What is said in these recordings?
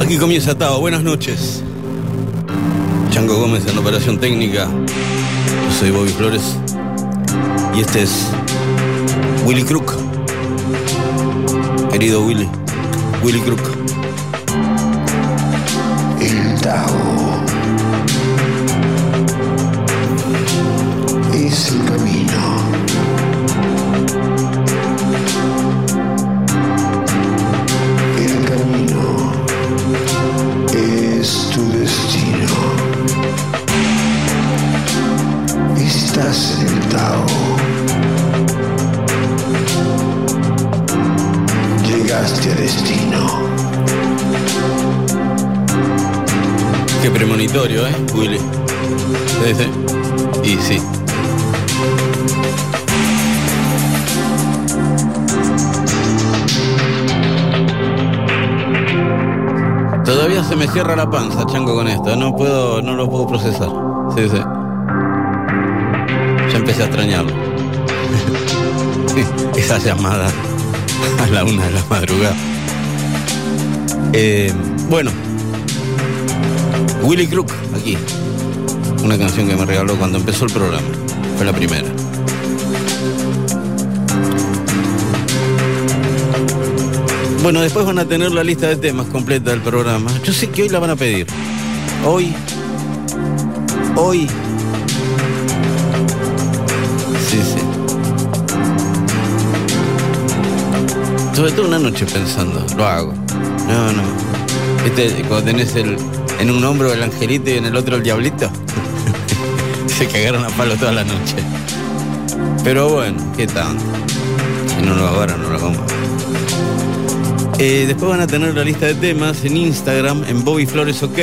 Aquí comienza Tao, buenas noches. Chango Gómez en operación técnica. Yo soy Bobby Flores. Y este es Willy Crook. Querido Willy. Willy Crook. Cierra la panza, chango, con esto. No puedo, no lo puedo procesar. Sí, sí. Ya empecé a extrañarlo. Esa llamada a la una de la madrugada. Eh, bueno, Willy Crook, aquí. Una canción que me regaló cuando empezó el programa. Fue la primera. Bueno, después van a tener la lista de temas completa del programa. Yo sé que hoy la van a pedir. Hoy. Hoy. Sí, sí. Sobre todo una noche pensando, lo hago. No, no. Este, cuando tenés el, en un hombro el angelito y en el otro el diablito. Se cagaron a palo toda la noche. Pero bueno, ¿qué tanto? Si no lo ahora, no lo más. Eh, después van a tener la lista de temas en Instagram, en Bobby Flores OK.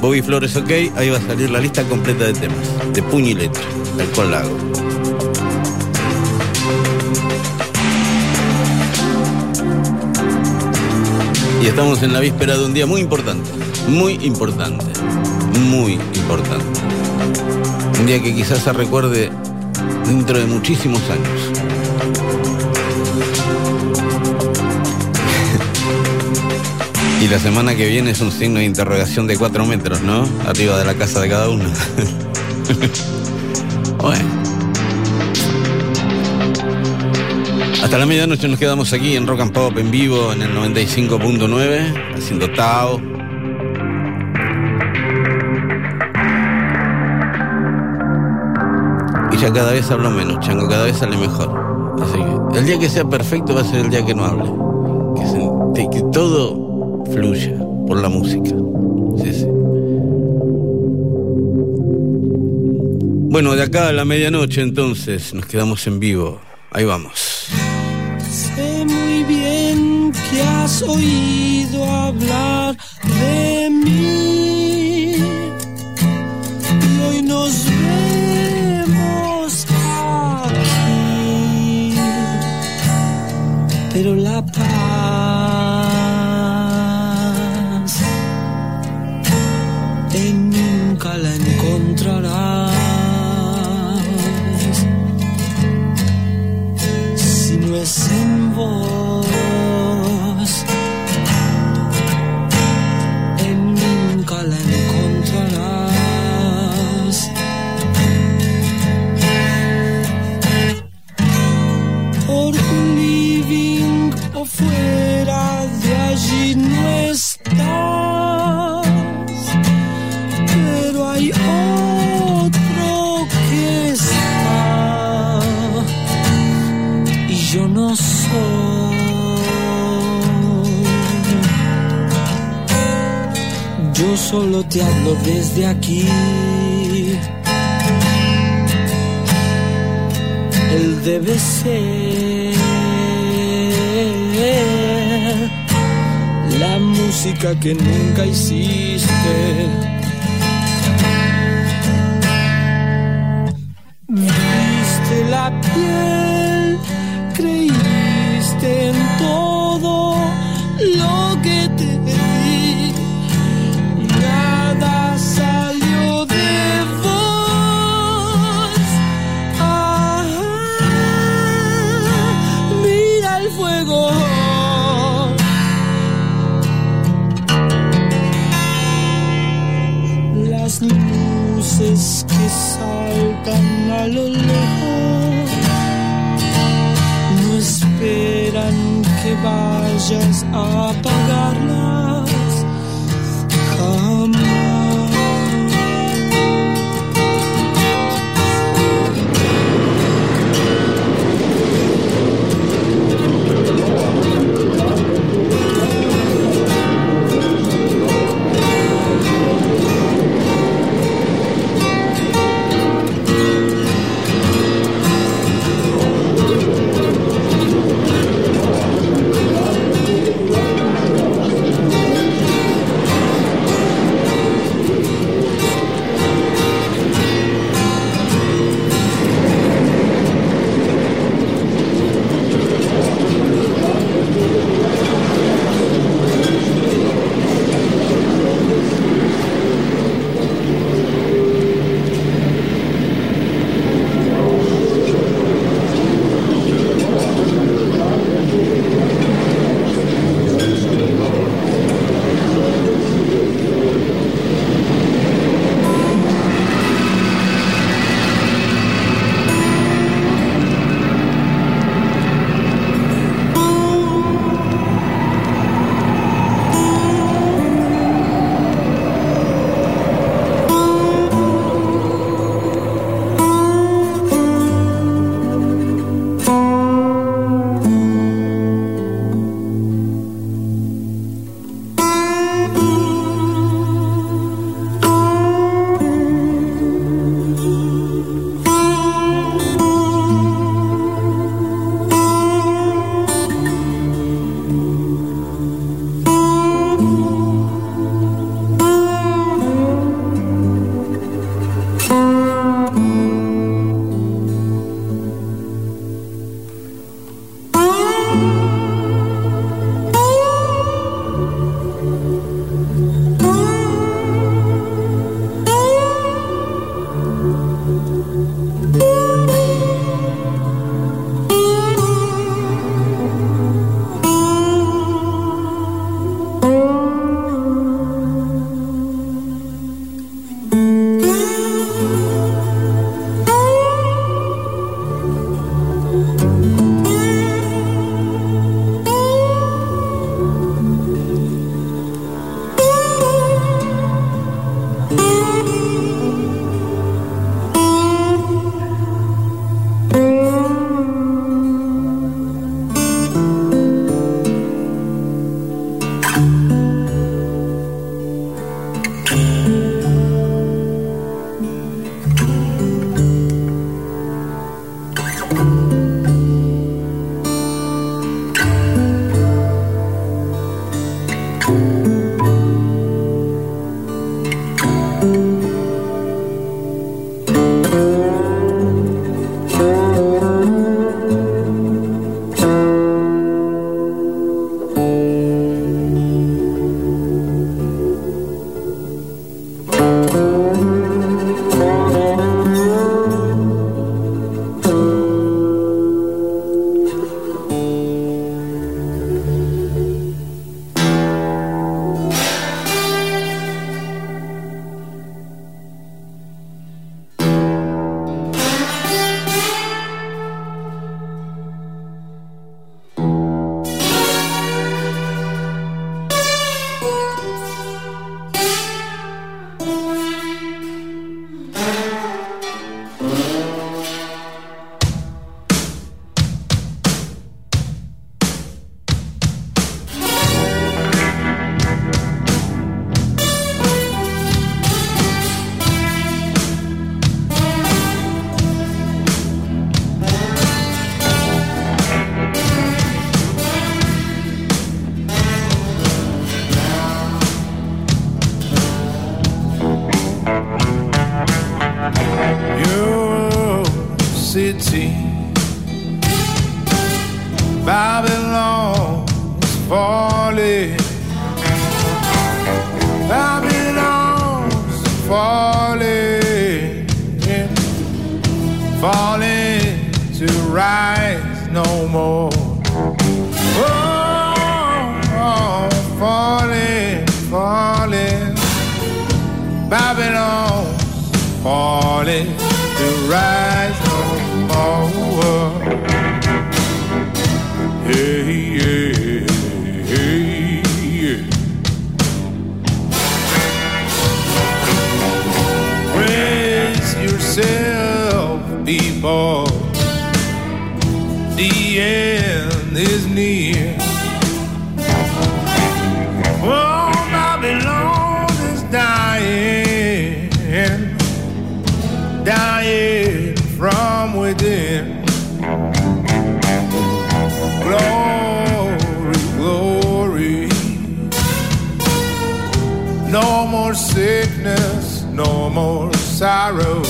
Bobby Flores OK, ahí va a salir la lista completa de temas, de puño y letra, tal cual. Y estamos en la víspera de un día muy importante, muy importante, muy importante. Un día que quizás se recuerde dentro de muchísimos años. Y la semana que viene es un signo de interrogación de cuatro metros, ¿no? Arriba de la casa de cada uno. bueno. Hasta la medianoche nos quedamos aquí en Rock and Pop en vivo en el 95.9, haciendo Tao. Y ya cada vez hablo menos, chango, cada vez sale mejor. Así que el día que sea perfecto va a ser el día que no hable. Que, que todo fluya por la música. Sí, sí. Bueno, de acá a la medianoche entonces nos quedamos en vivo. Ahí vamos. Sé muy bien que has oído hablar de mí. encontrar que nunca hiciste. you. Sickness, no more sorrow.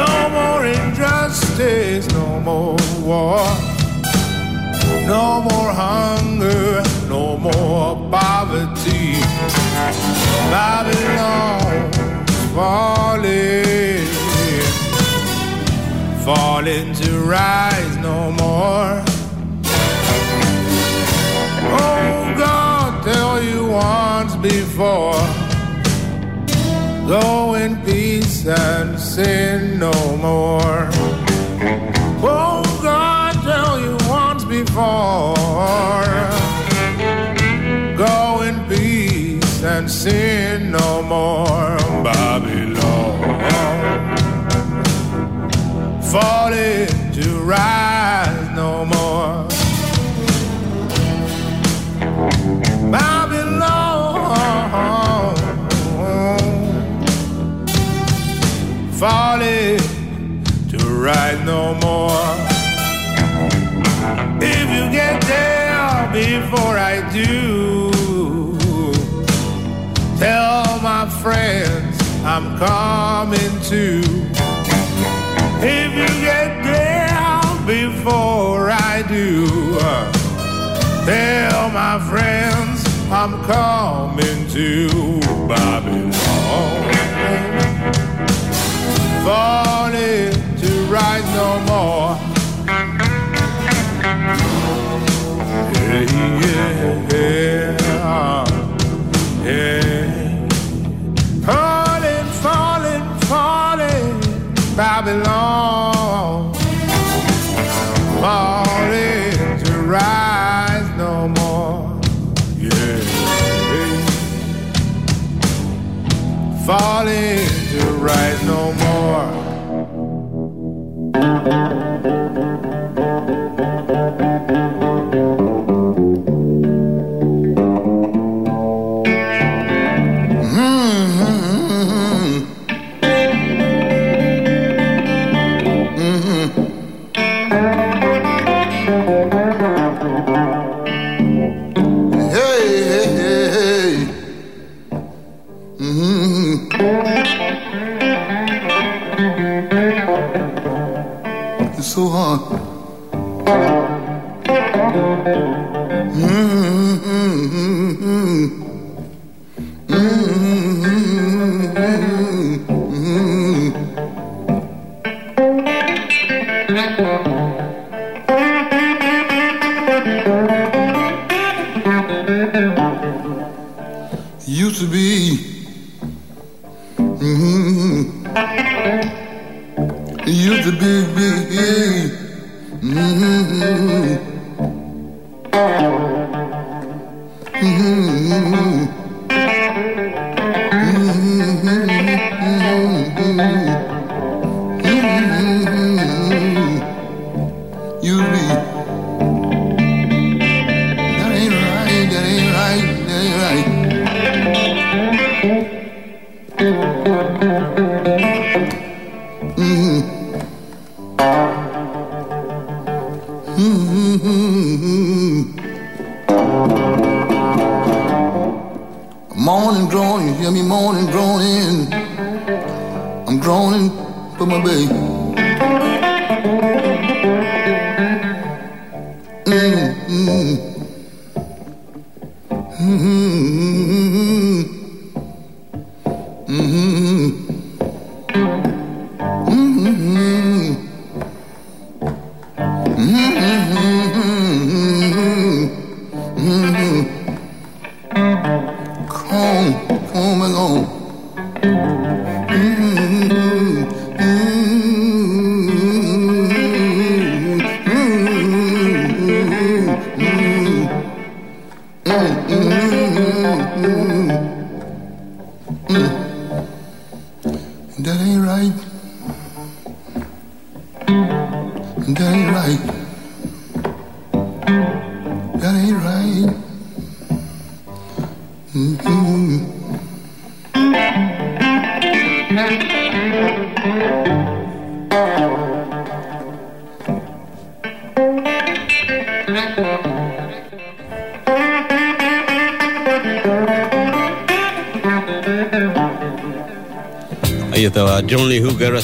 No more injustice, no more war. No more hunger, no more poverty. Babylon's falling, falling to rise no more. Oh God, tell you once before. Go in peace and sin no more. Oh God, tell you once before. Go in peace and sin no more. Babylon. Falling to rise no more. Falling to rise no more. If you get there before I do, tell my friends I'm coming too. If you get there before I do, tell my friends I'm coming to Babylon. Falling to rise no more. Yeah, yeah, yeah. Falling, falling, falling, Babylon. Falling to rise no more. Yeah. Falling right no more. Morning groaning, hear me moaning, groaning. I'm groaning for my baby.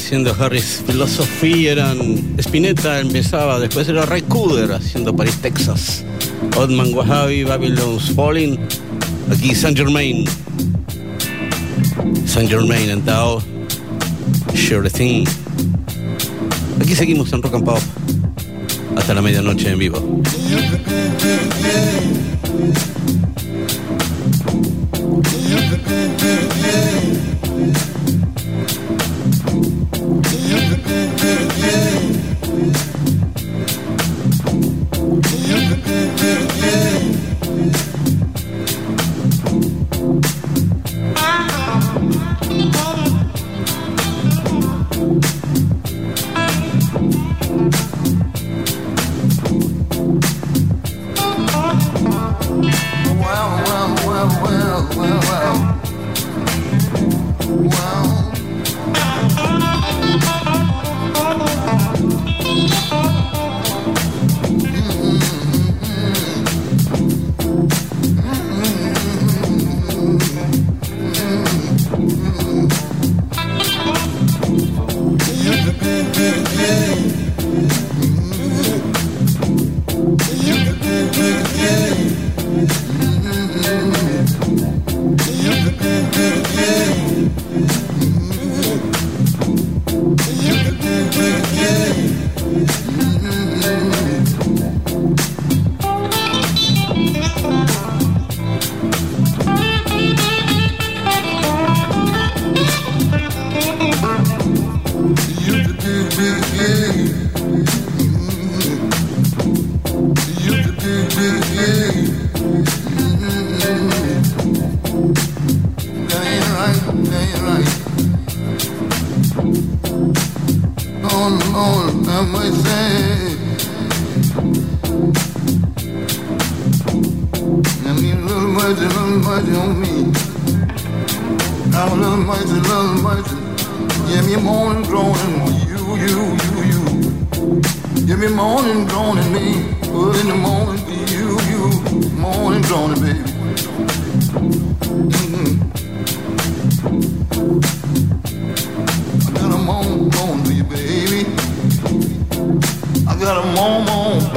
Haciendo Harris Philosophy, eran Spinetta empezaba, después era Ray Cooder haciendo Paris, Texas. Otman Wahhabi, Babylon's Falling, aquí Saint Germain. Saint Germain and Tao, Sure Thing. Aquí seguimos en Rock and Pop hasta la medianoche en vivo. Almighty, Almighty on me. Now Almighty, Almighty, give me morning groaning, you, you, you, you. Give me morning groaning, me. put in the morning, for you, you. Morning groaning, baby. Mm-hmm. I got a morning groanin' for you, baby. I got a moan, moan.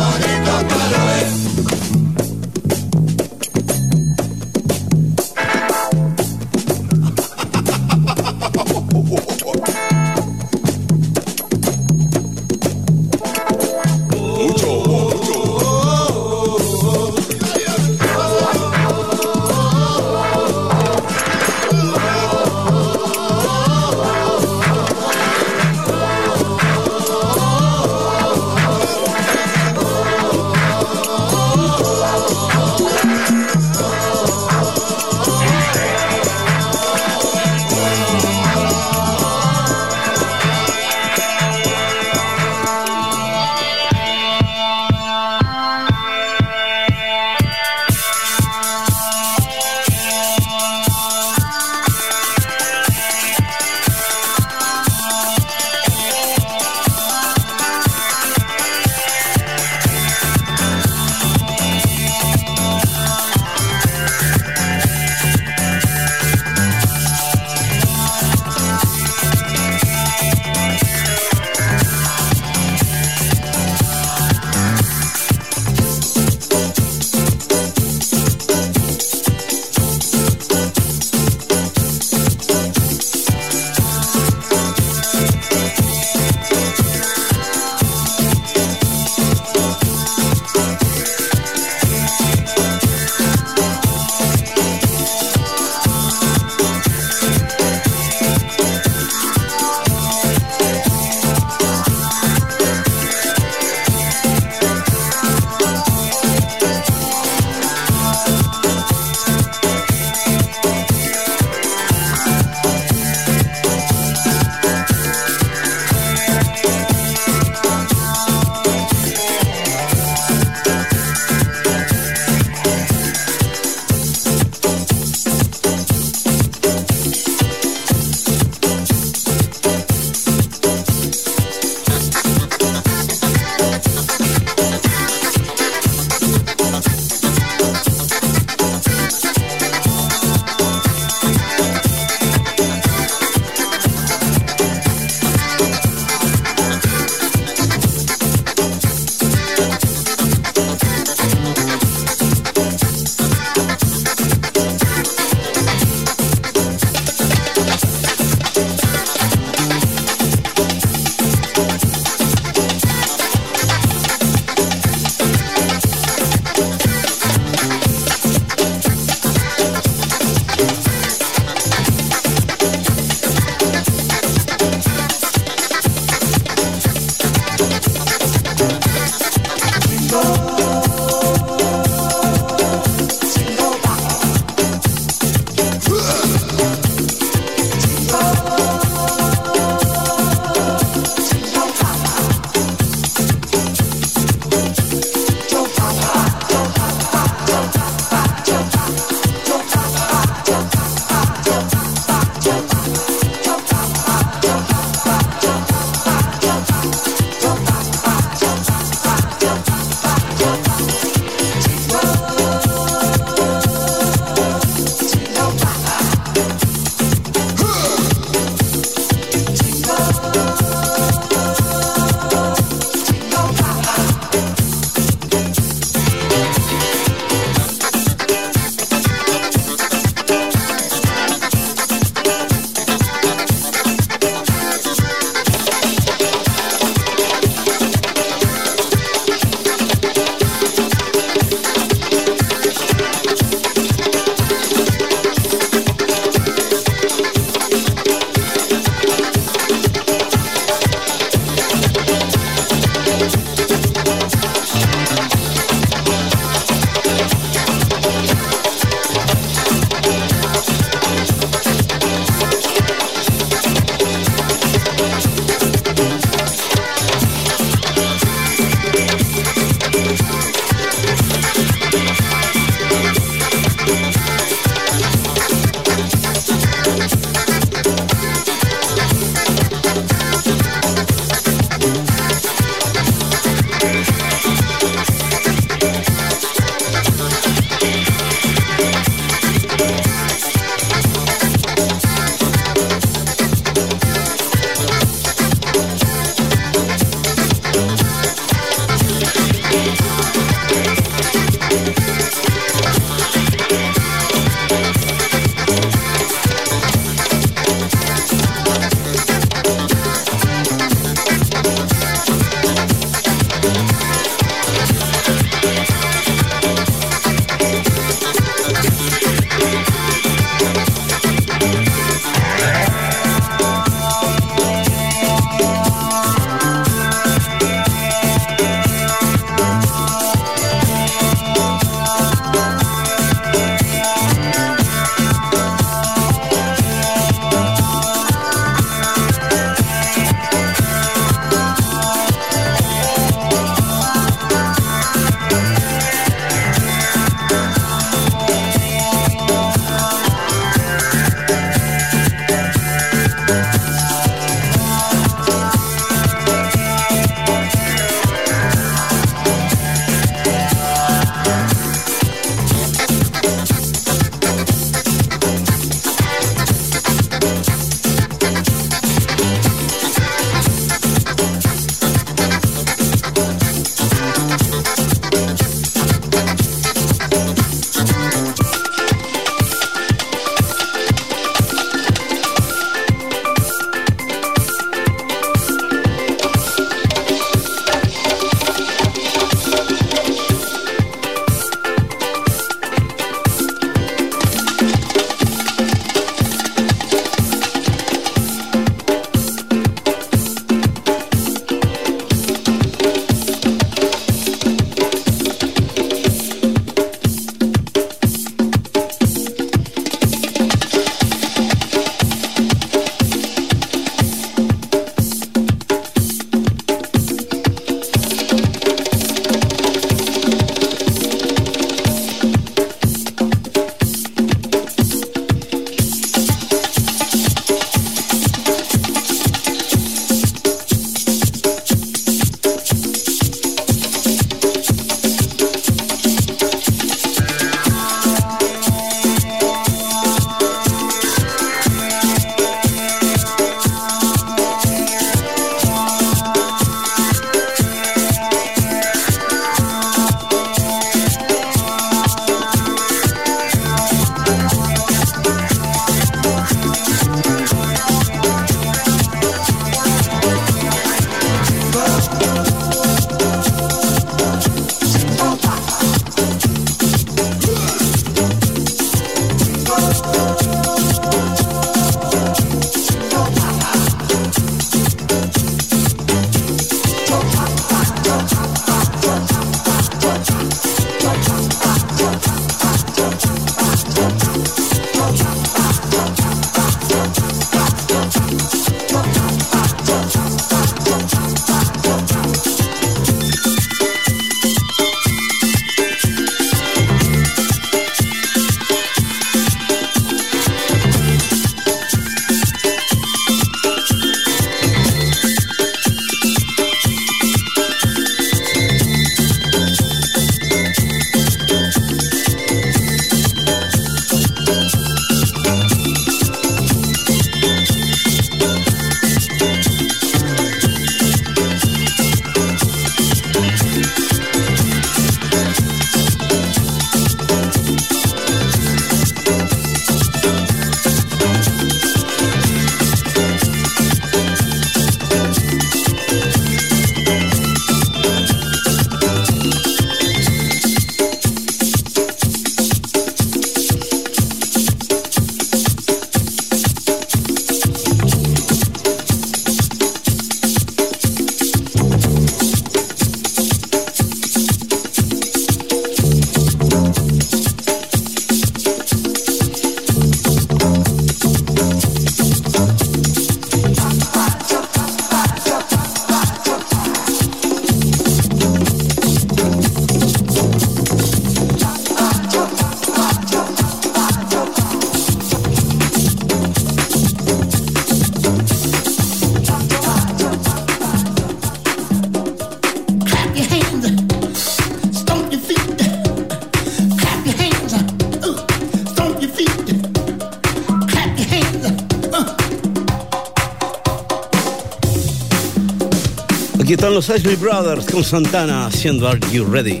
los Ashley Brothers con Santana haciendo Are You Ready.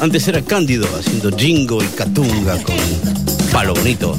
Antes era Cándido haciendo Jingo y Catunga con Palo Bonito.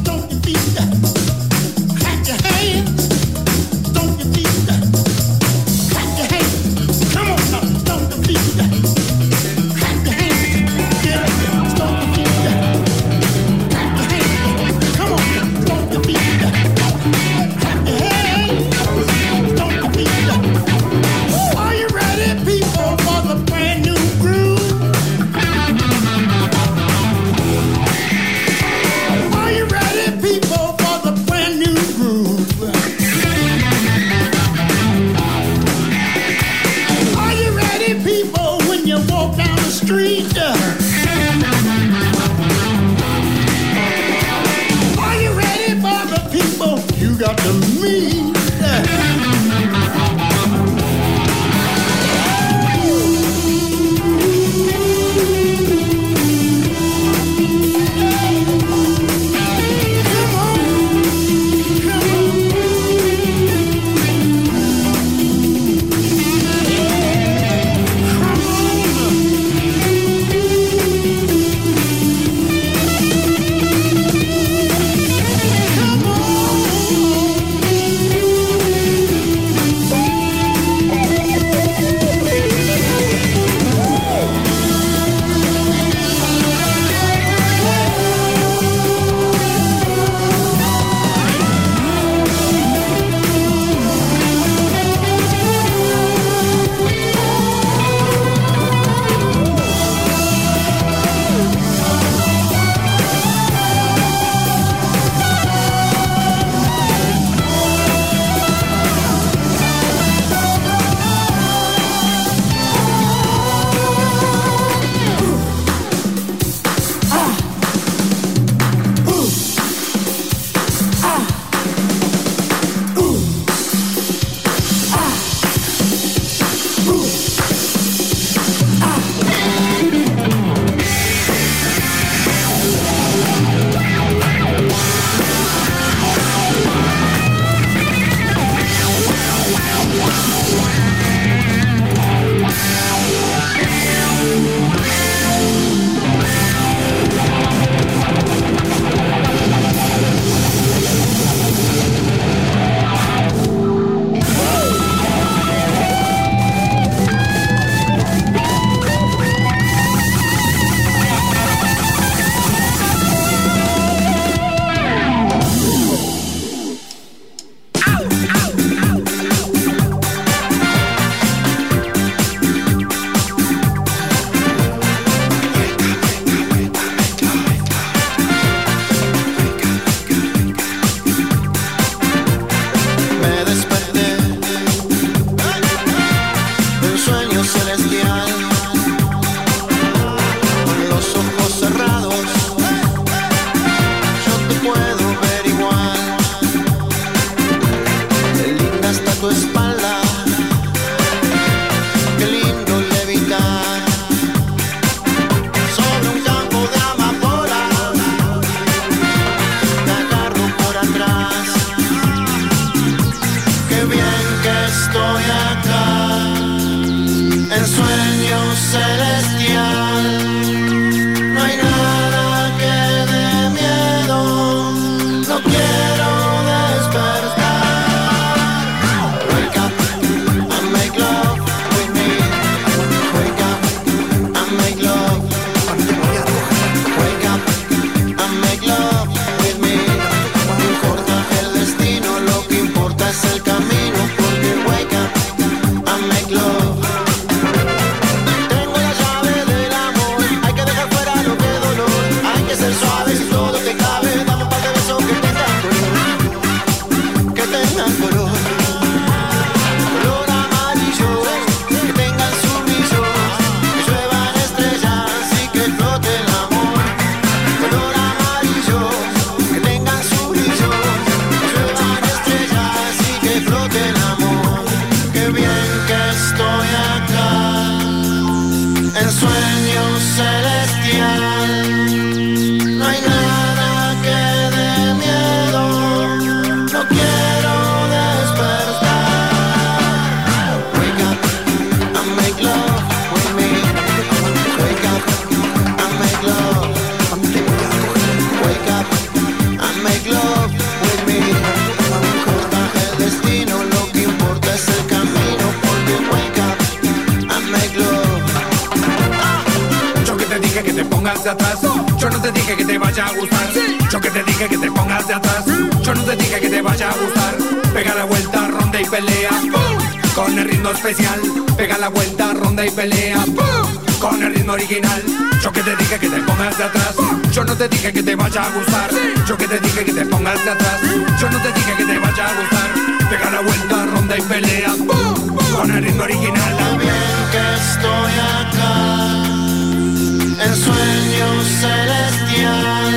Yo que te dije que te pongas de atrás. Yo no te dije que te vaya a gustar. Yo que te dije que te pongas de atrás. Yo no te dije que te vaya a gustar. Pega la vuelta, ronda y pelea. Con el ritmo original. que estoy acá. En sueño celestial.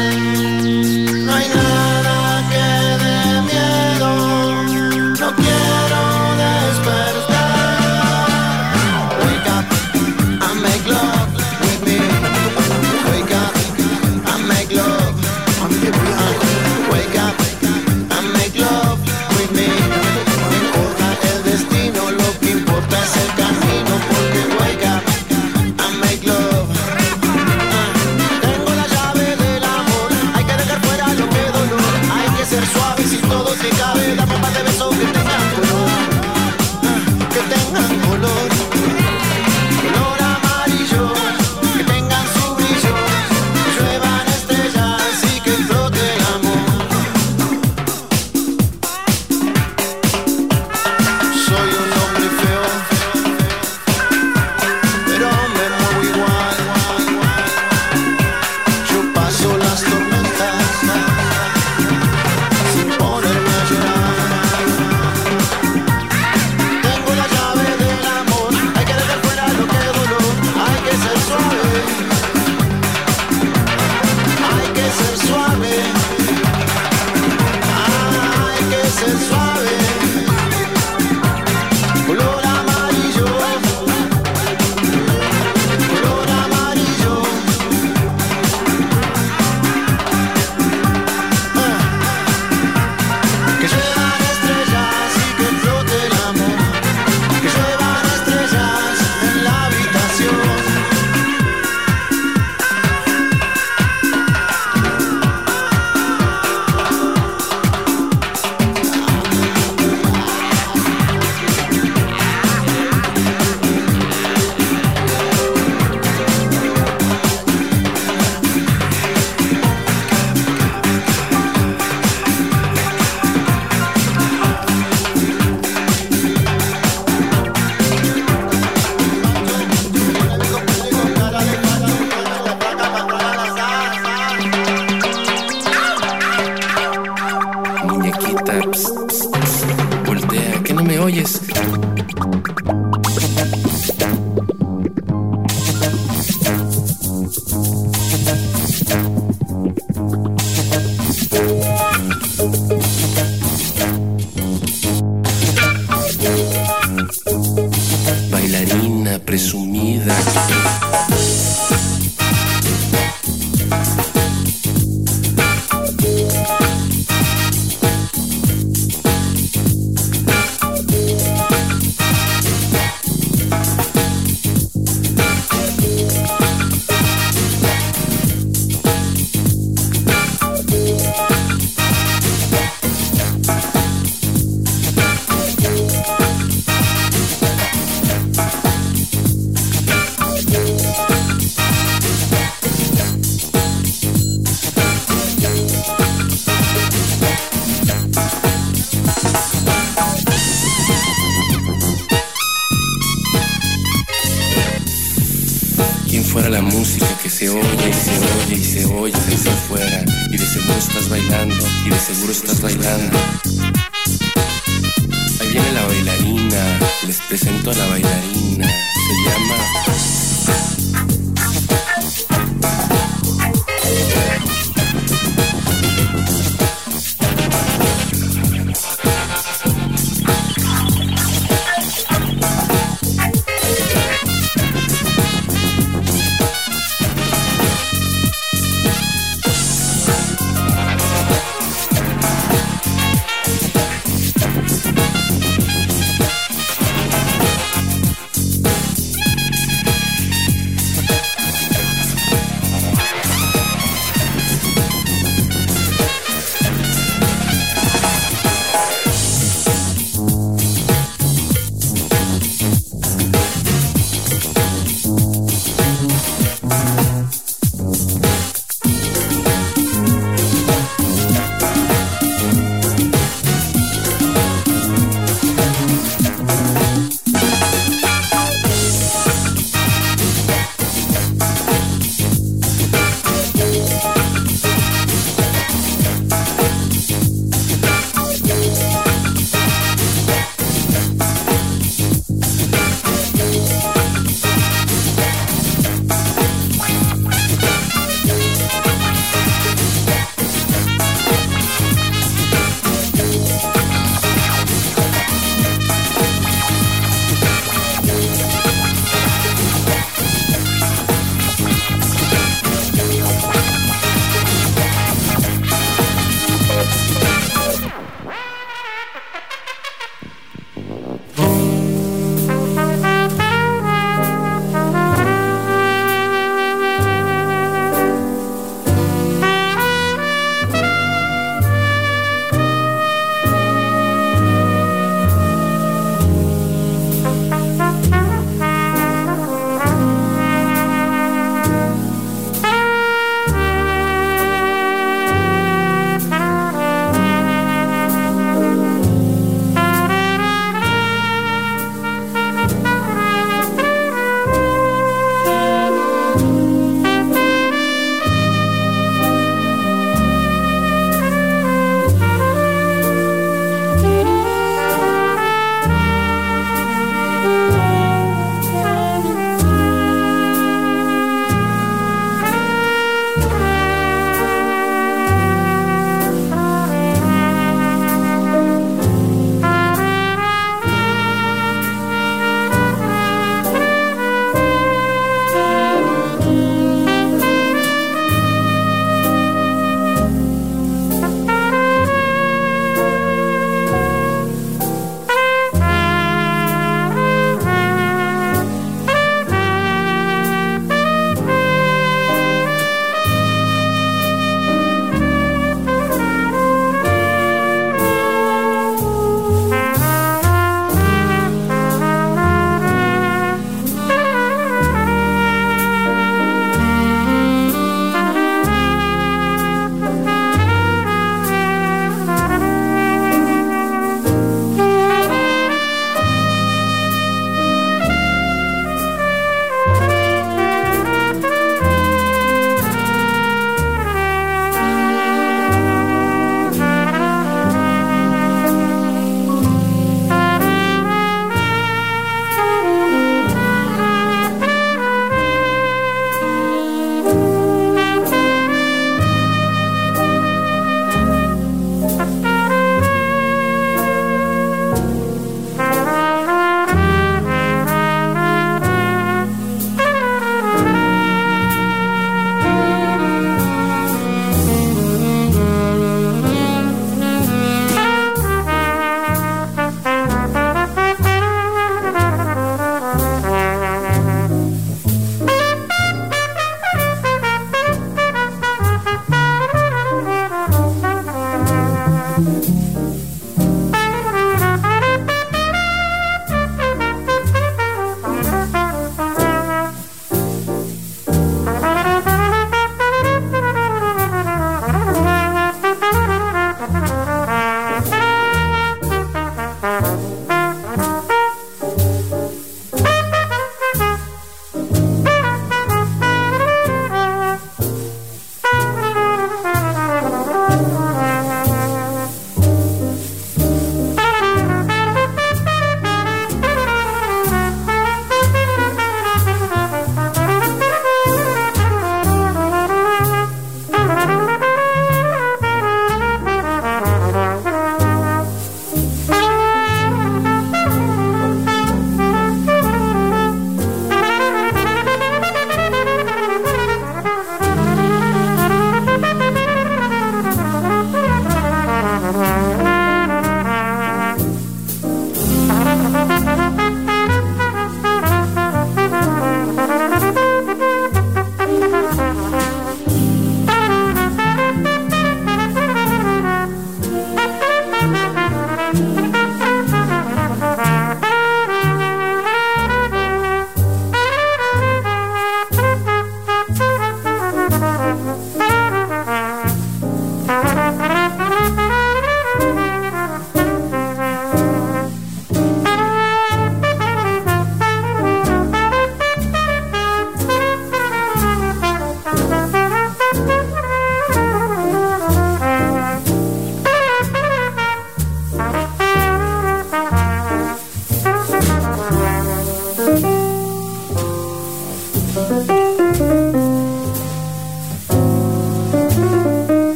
Voltea, que no me oyes.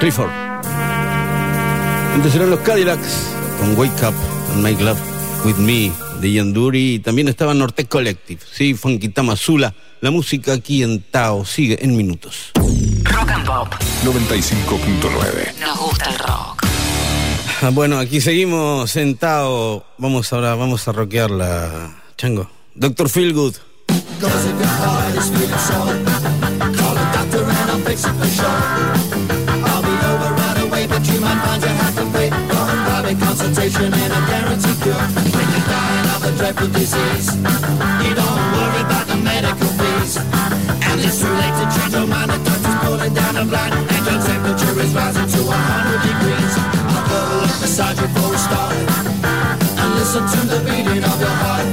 Clifford. Antes eran los Cadillacs con Wake Up and Make Love With Me de Ian Dury y también estaba Norte Collective, sí, Funky Tamazula. La música aquí en Tao sigue en minutos. Rock and Pop. 95.9. Nos gusta el rock. Ah, Bueno, aquí seguimos sentados. Vamos ahora, vamos a rockearla. Chango. Doctor Feelgood. Cause you might find you have to pay for a consultation and a guaranteed cure. When you're dying of a dreadful disease, you don't worry about the medical fees. And it's too late to change your mind, the doctor's pulling down the blind, and your temperature is rising to a hundred degrees. I'll cuddle up beside you for a start, and listen to the beating of your heart.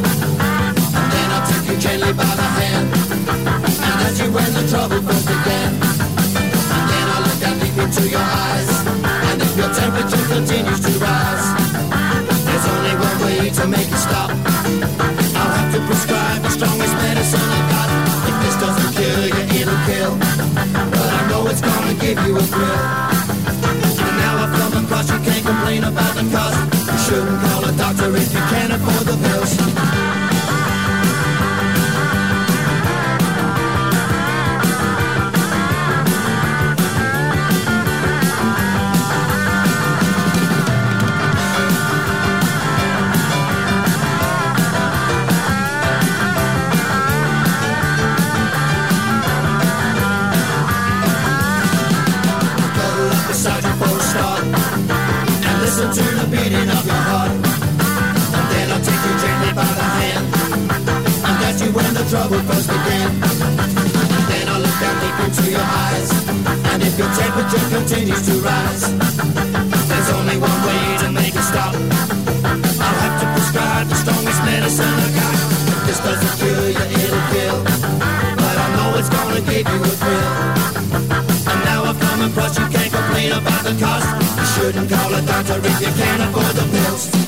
And then I'll take you gently by the hand And as you when the trouble began the trouble first began then I'll look down deep into your eyes. And if your temperature continues to rise There's only one way to make it stop. I'll have to prescribe the strongest medicine I got. This doesn't kill you, it'll kill But I know it's gonna give you a thrill. And now I've come across you can't complain about the cost. You shouldn't call a doctor if you can't afford the pills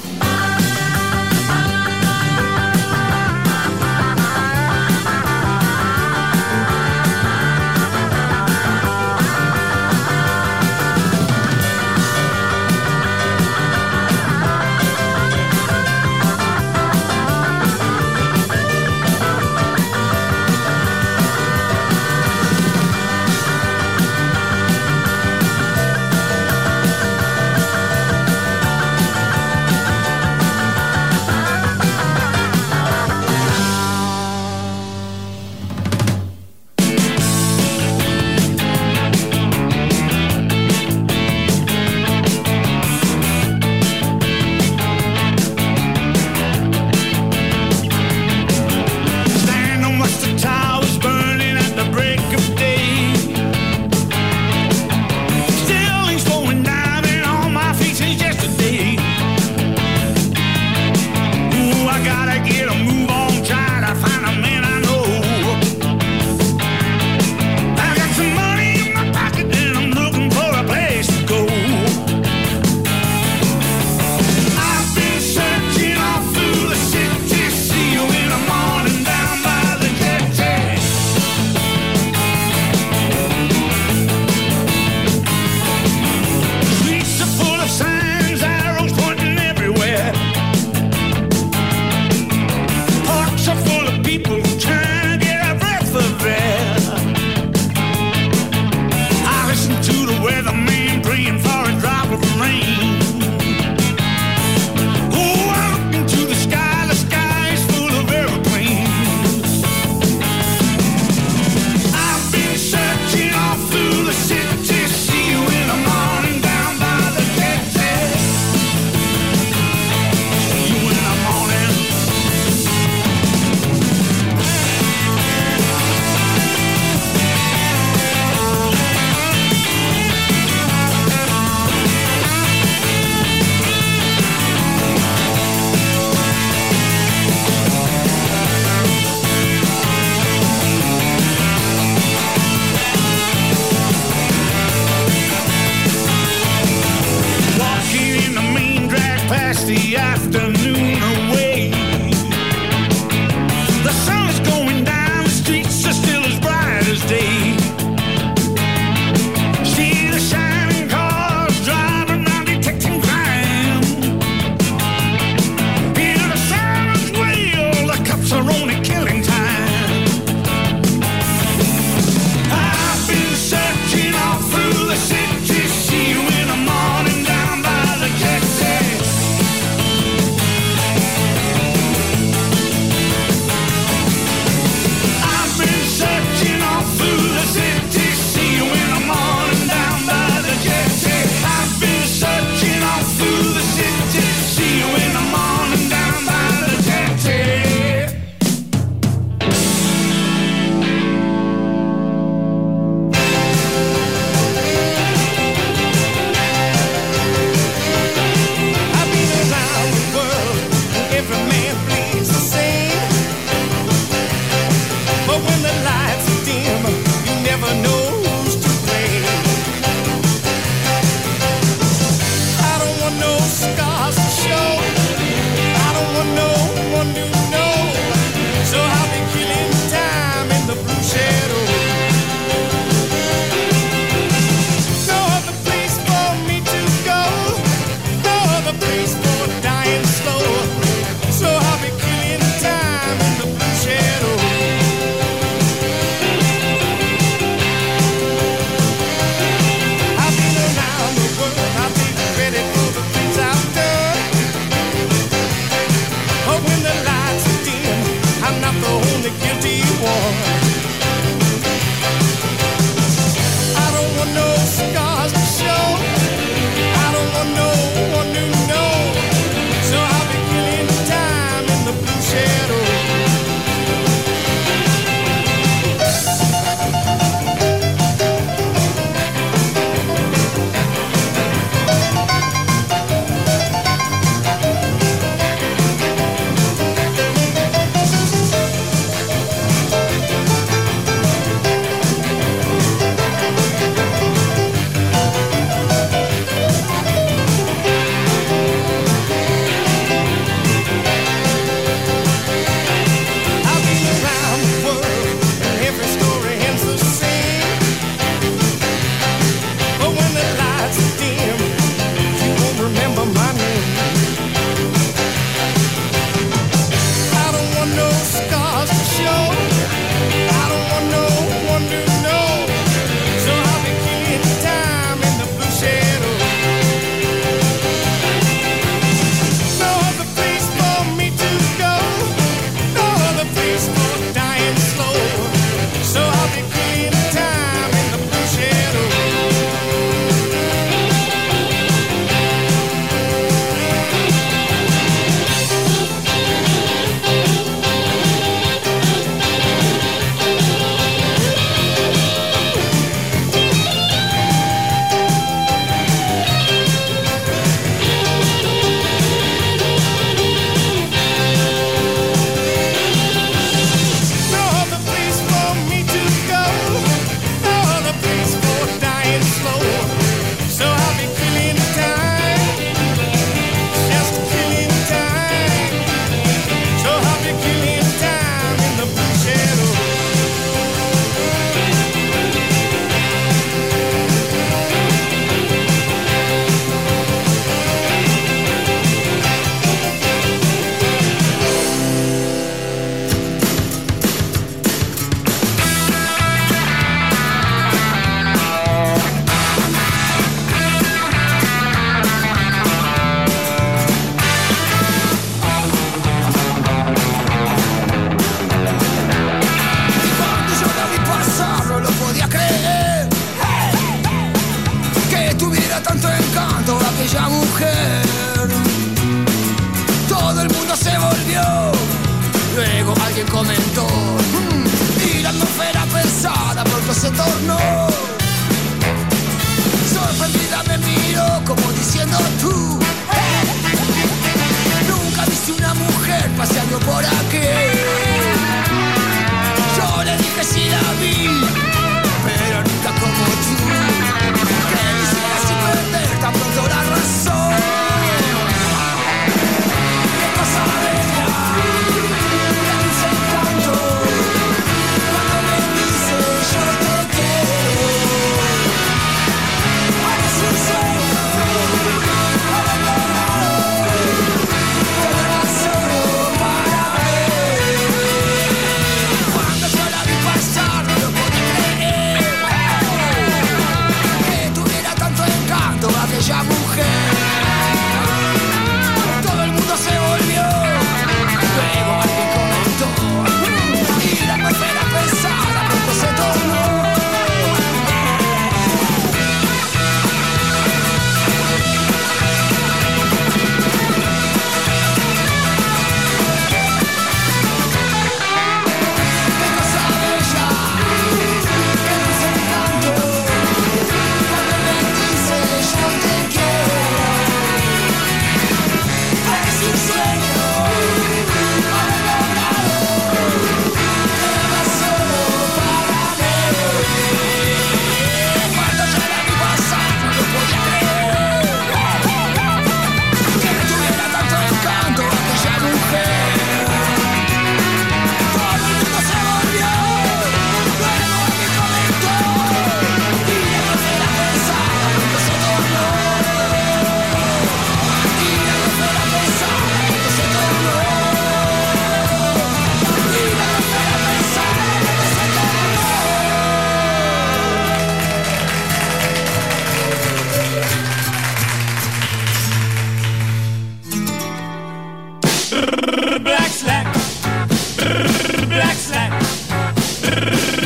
Black slack.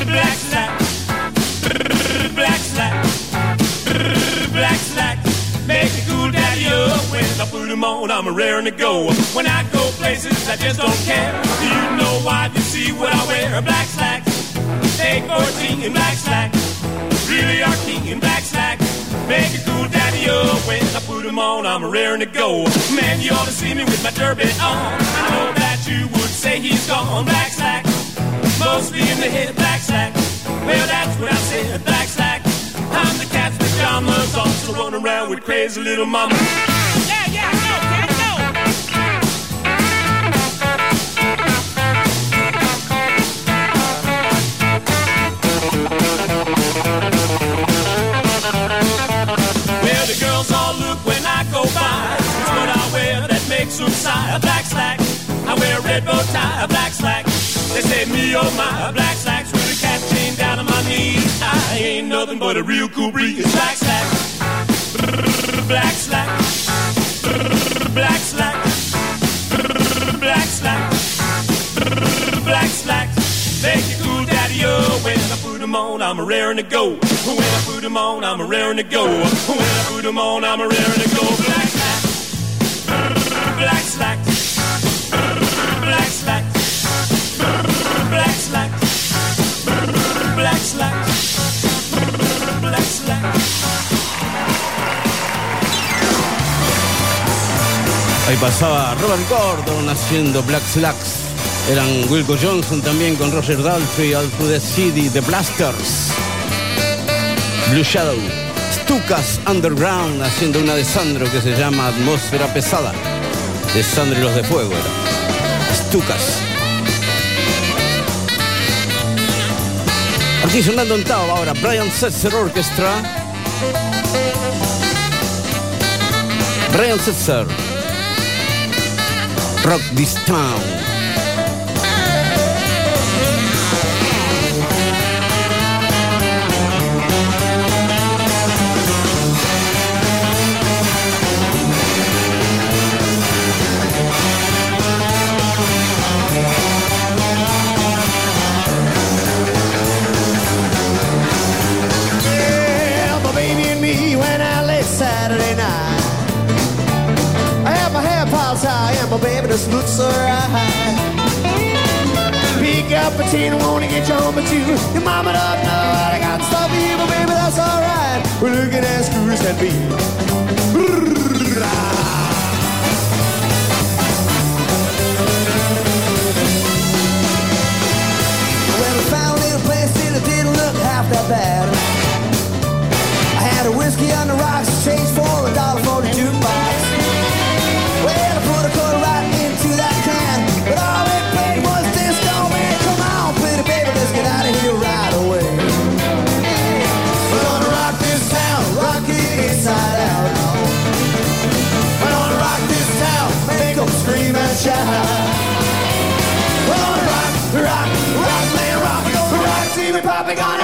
Black slack. Black slack. Black slack. Make a cool daddy up when I put 'em on. I'm raring to go. When I go places, I just don't care. Do you know why? You see what I wear? Black slack. Take 14 in black slack. Really are king in black slack. Make a cool daddy up when I put 'em on. I'm raring to go. Man, you ought to see me with my derby on. I know say he's gone. Black slack. Mostly in the head, black slack. Well, that's what I said, black slack. I'm the cat's pajamas, also run around with crazy little mama. Yeah, yeah, cat, no. Well, the girls all look when I go by. It's what I wear that makes them sigh. Black slack. I wear a red bow tie, a black slack. They say me oh my, black slacks with a cat chain down on my knees. I ain't nothing but a real cool breeze. Black slack. Black slack. Black slack. Black slack. Black slack. Make you cool daddy oh when I put 'em on, I'm a raring to go. When I put 'em on, I'm a raring to go. When I put 'em on, I'm a raring to go. Black slack. Black slack. Ahí pasaba Robert Gordon haciendo Black Slacks. Eran Wilco Johnson también con Roger Daltrey, Through the City, The Blasters. Blue Shadow. Stukas Underground haciendo una de Sandro que se llama Atmósfera Pesada. De Sandro y los de Fuego era. Stukas. Aquí sonando en Tao ahora Brian Setzer Orchestra. Brian Setzer. Rock This Town. baby, this looks alright. Pick up a tin, wanna get you home, but you, your mama don't know I got stuff for you, but baby, that's alright. We're looking at screws that be. Well, I found a little place that didn't look half that bad. I had a whiskey on the rocks, changed for a dollar. my God.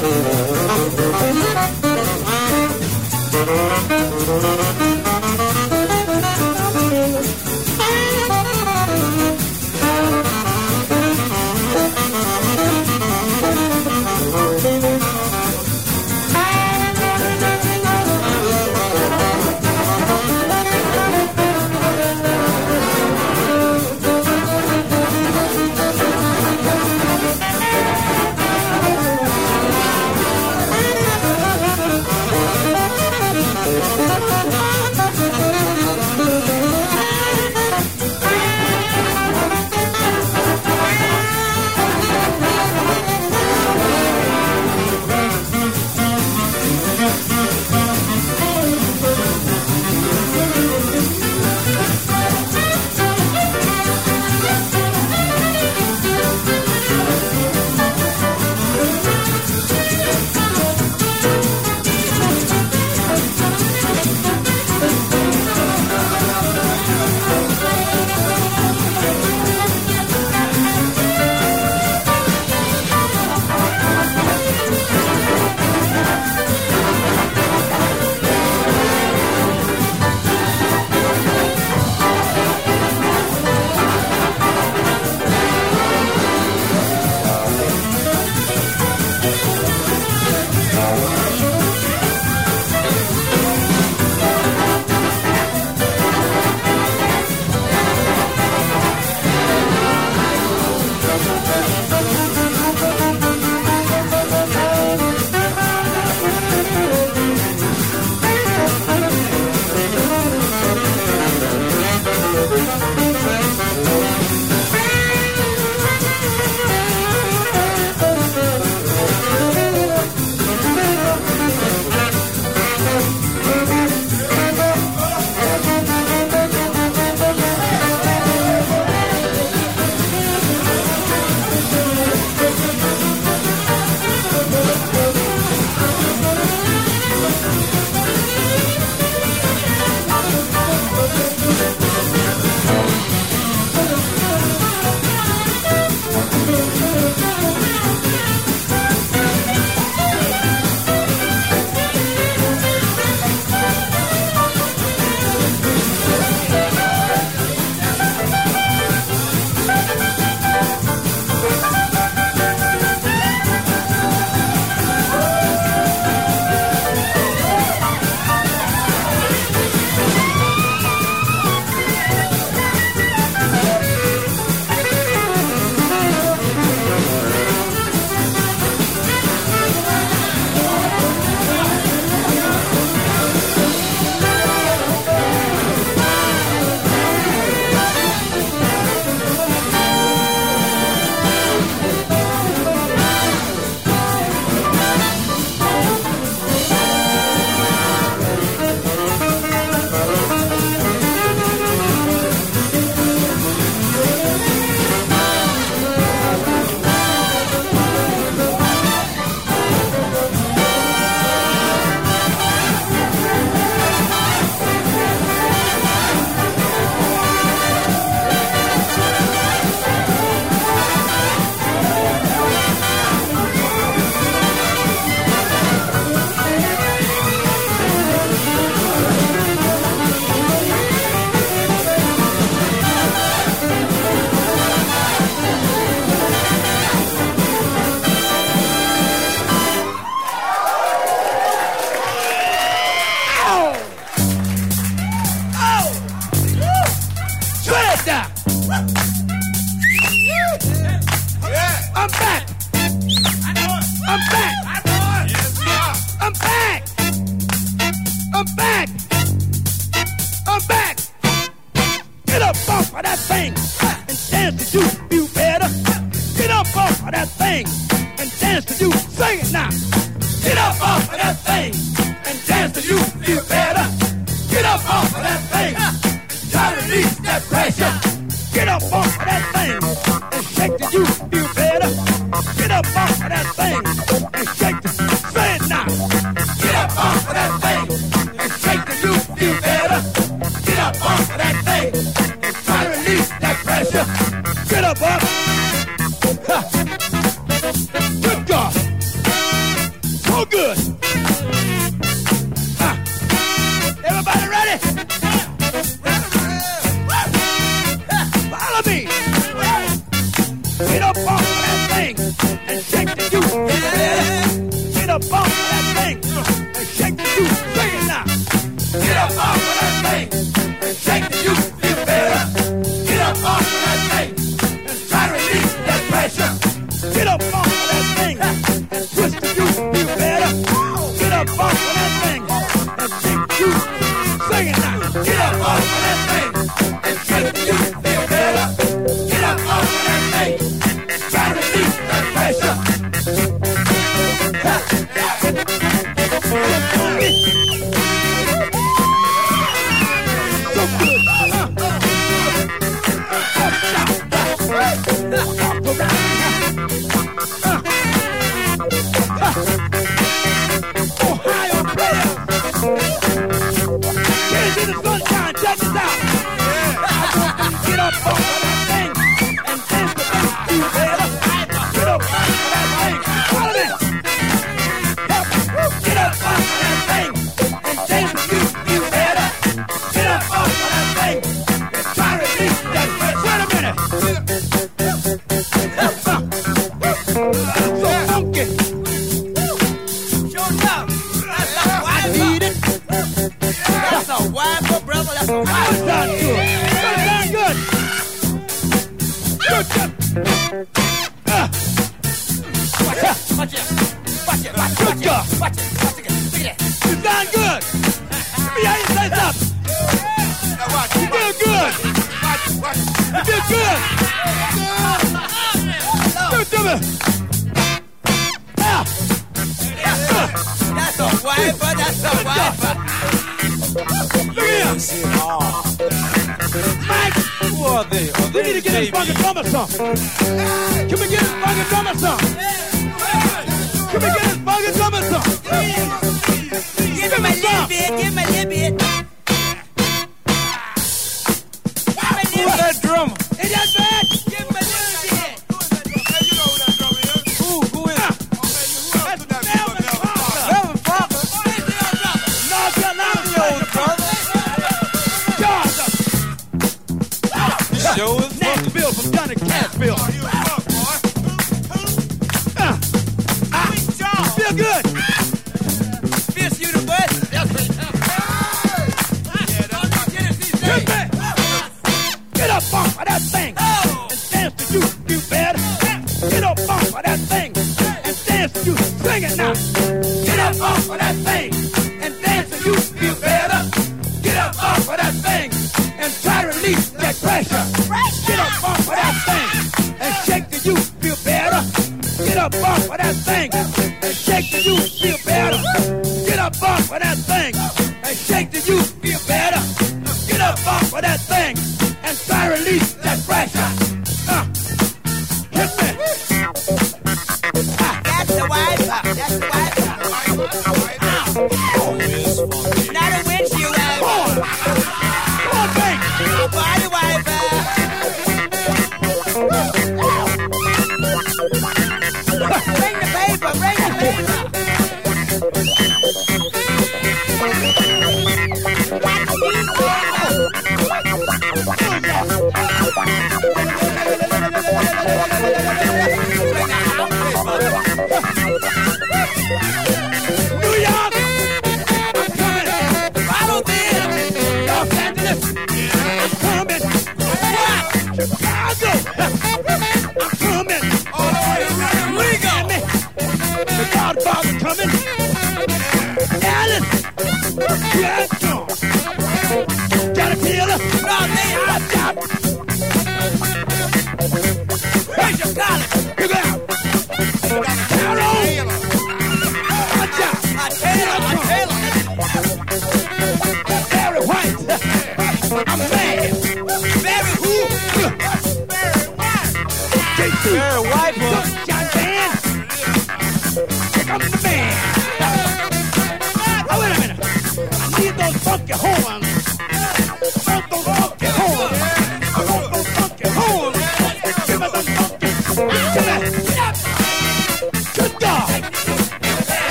Mm-hmm.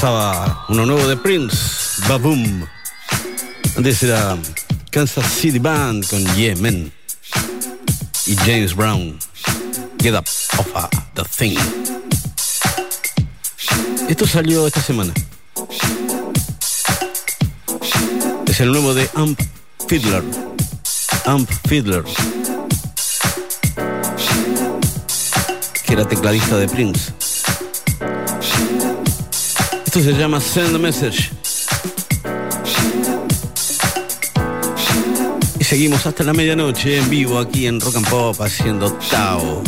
pasaba uno nuevo de Prince, Baboom. Antes era Kansas City Band con Yemen y James Brown, Get Up Off uh, The Thing. Esto salió esta semana. Es el nuevo de Amp Fiddler. Amp Fiddler. Que era tecladista de Prince. Esto se llama Send a Message. Y seguimos hasta la medianoche en vivo aquí en Rock and Pop haciendo Tao.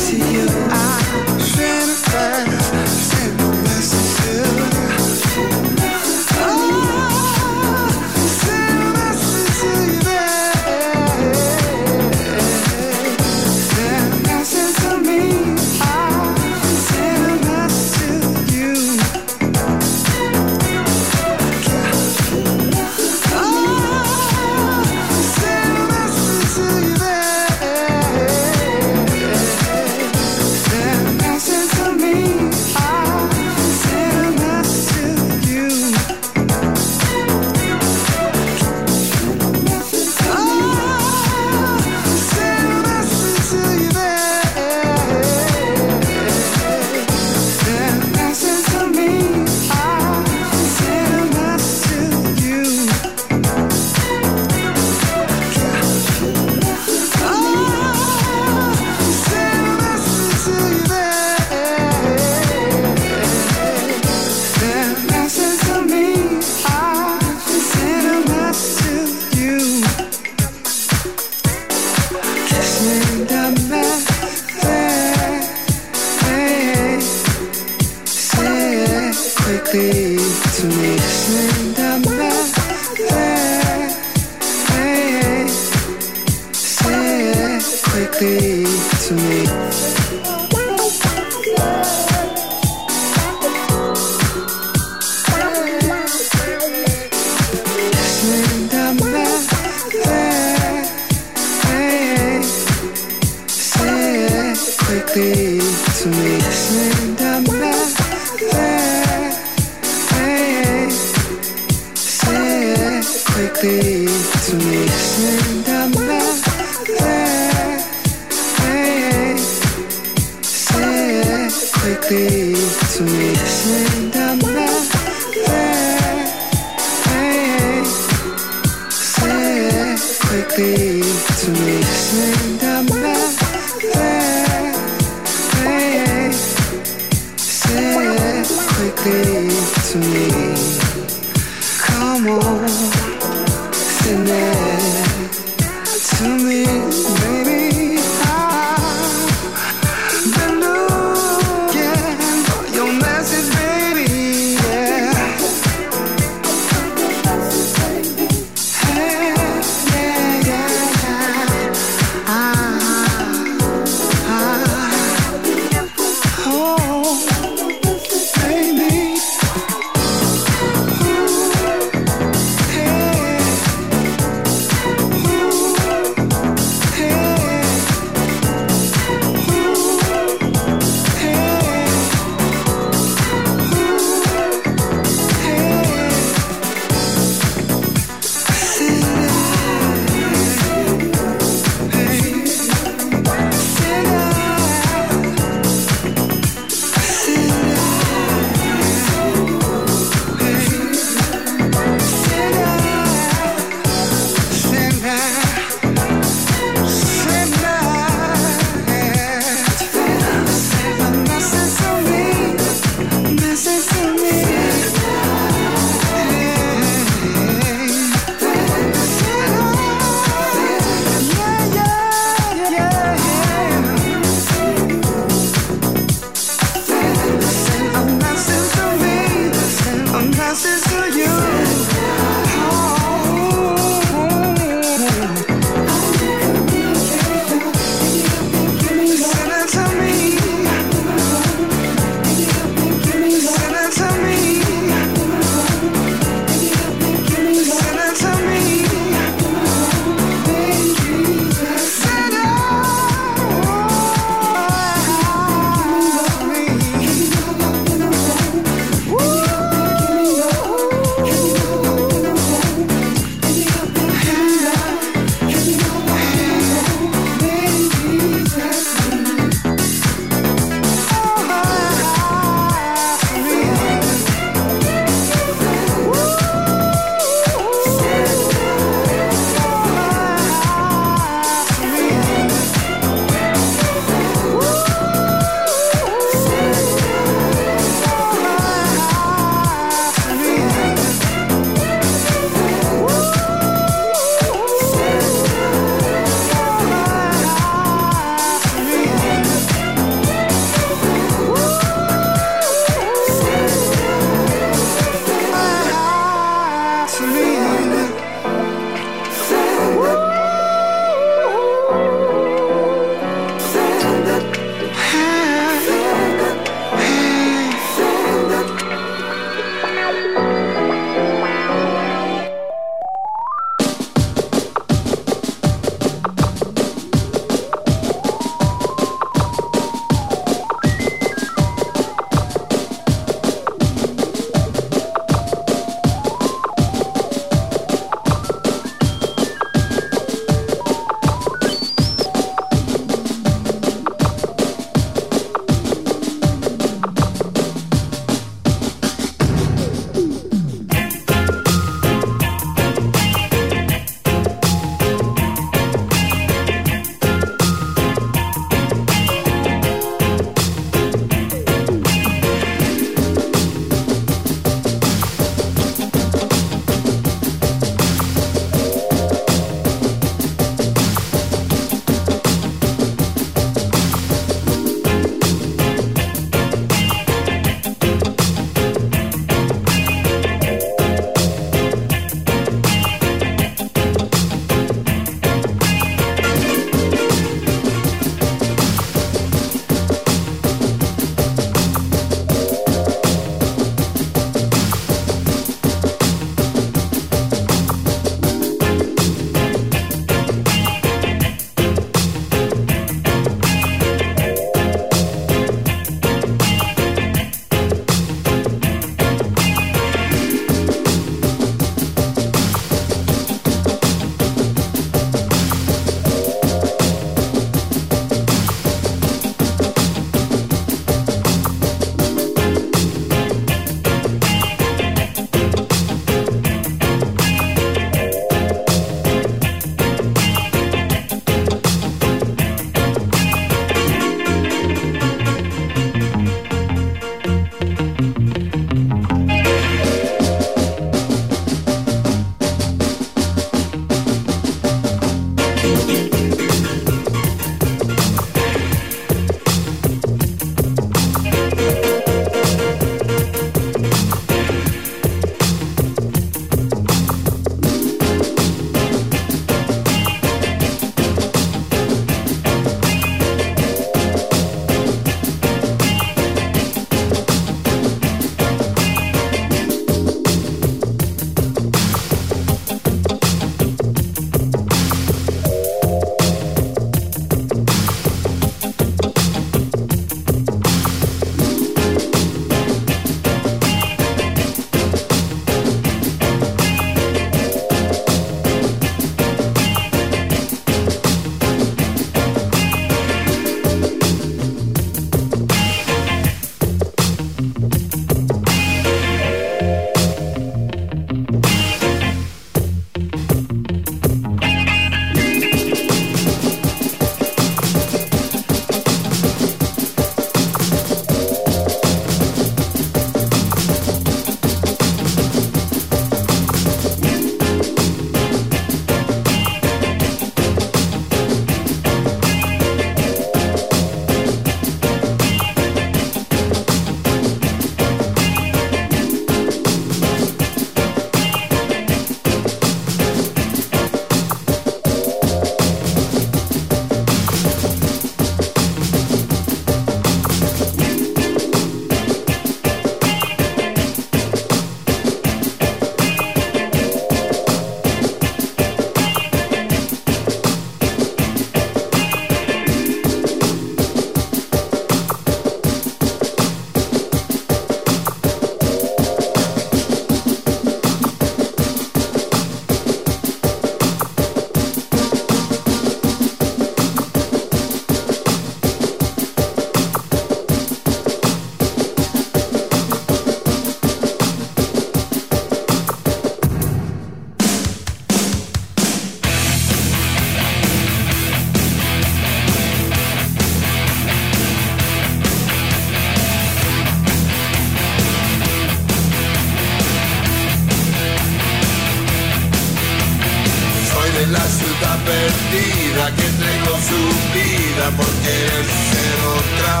Ser otra.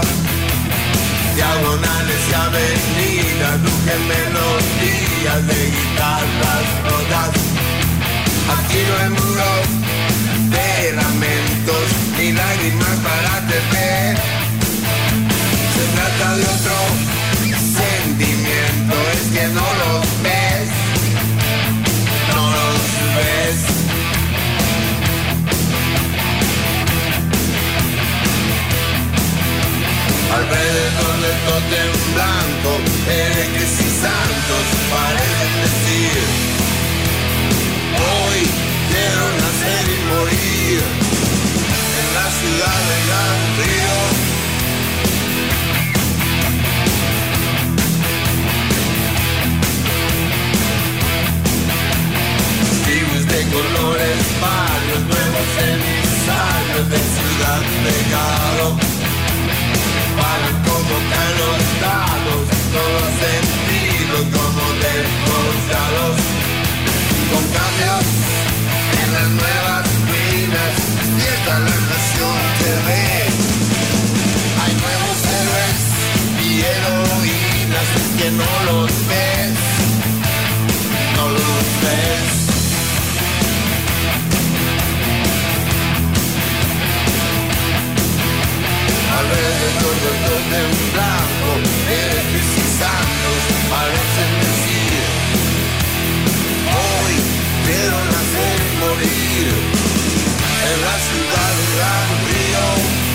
Diagonales y avenidas, lujen melodías de guitarras rotas. Aquí no hay muros de lamentos ni lágrimas para tener. Se trata de otro sentimiento, es que no los Alrededor del totem blanco, herejes y santos parecen decir, hoy quiero nacer y morir en la ciudad de Gran Río. Tribus de colores varios, nuevos emisarios de ciudad pecado. Como caen los dados, todos sentidos como demostrados. Con cambios en las nuevas ruinas, despierta la nación que ve. Hay nuevos héroes y heroínas que no los ves, no los ves. Alrededor del totem blanco, herejes y santos parecen decir, hoy quiero nacer y morir en la ciudad de Gran Río.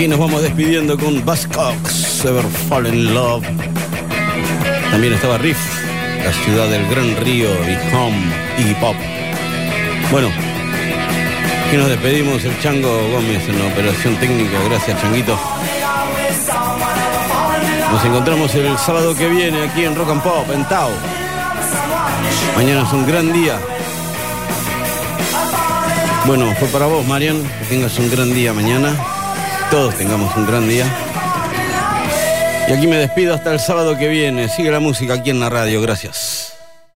Aquí nos vamos despidiendo con Buzzcocks, Ever Fall in Love. También estaba Riff, la ciudad del Gran Río y Home y Pop. Bueno, aquí nos despedimos el Chango Gómez en la operación técnica. Gracias, Changuito. Nos encontramos el sábado que viene aquí en Rock and Pop, en Tao. Mañana es un gran día. Bueno, fue para vos, Marian. Que tengas un gran día mañana. Todos tengamos un gran día. Y aquí me despido hasta el sábado que viene. Sigue la música aquí en la radio. Gracias.